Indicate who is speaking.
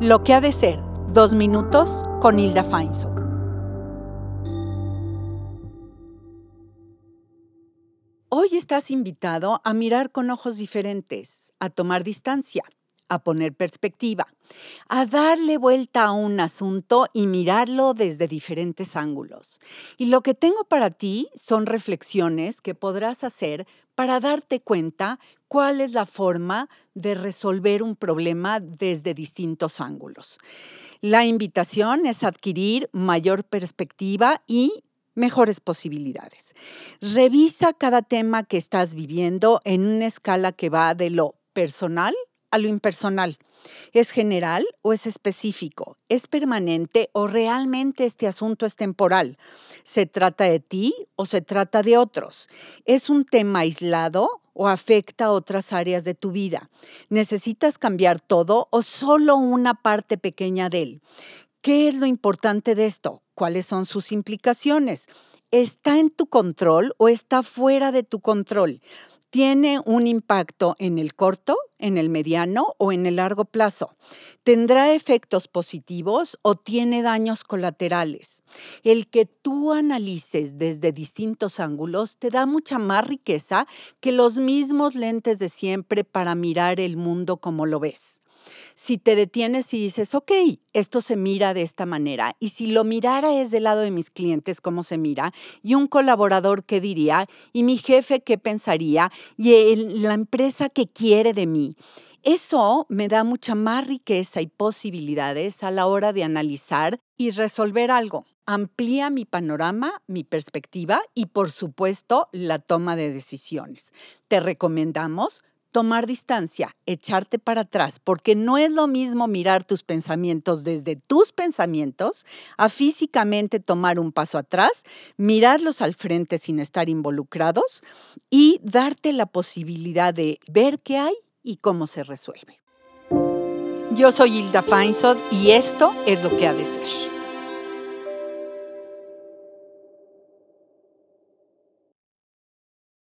Speaker 1: Lo que ha de ser, dos minutos con Hilda Feinsohn. Hoy estás invitado a mirar con ojos diferentes, a tomar distancia, a poner perspectiva, a darle vuelta a un asunto y mirarlo desde diferentes ángulos. Y lo que tengo para ti son reflexiones que podrás hacer para darte cuenta cuál es la forma de resolver un problema desde distintos ángulos. La invitación es adquirir mayor perspectiva y mejores posibilidades. Revisa cada tema que estás viviendo en una escala que va de lo personal a lo impersonal. ¿Es general o es específico? ¿Es permanente o realmente este asunto es temporal? ¿Se trata de ti o se trata de otros? ¿Es un tema aislado o afecta a otras áreas de tu vida? ¿Necesitas cambiar todo o solo una parte pequeña de él? ¿Qué es lo importante de esto? ¿Cuáles son sus implicaciones? ¿Está en tu control o está fuera de tu control? Tiene un impacto en el corto, en el mediano o en el largo plazo. ¿Tendrá efectos positivos o tiene daños colaterales? El que tú analices desde distintos ángulos te da mucha más riqueza que los mismos lentes de siempre para mirar el mundo como lo ves si te detienes y dices, ok, esto se mira de esta manera, y si lo mirara es del lado de mis clientes, cómo se mira, y un colaborador qué diría, y mi jefe qué pensaría, y la empresa qué quiere de mí. Eso me da mucha más riqueza y posibilidades a la hora de analizar y resolver algo. Amplía mi panorama, mi perspectiva y por supuesto la toma de decisiones. Te recomendamos tomar distancia, echarte para atrás, porque no es lo mismo mirar tus pensamientos desde tus pensamientos a físicamente tomar un paso atrás, mirarlos al frente sin estar involucrados y darte la posibilidad de ver qué hay y cómo se resuelve. Yo soy Hilda Feinsod y esto es lo que ha de ser.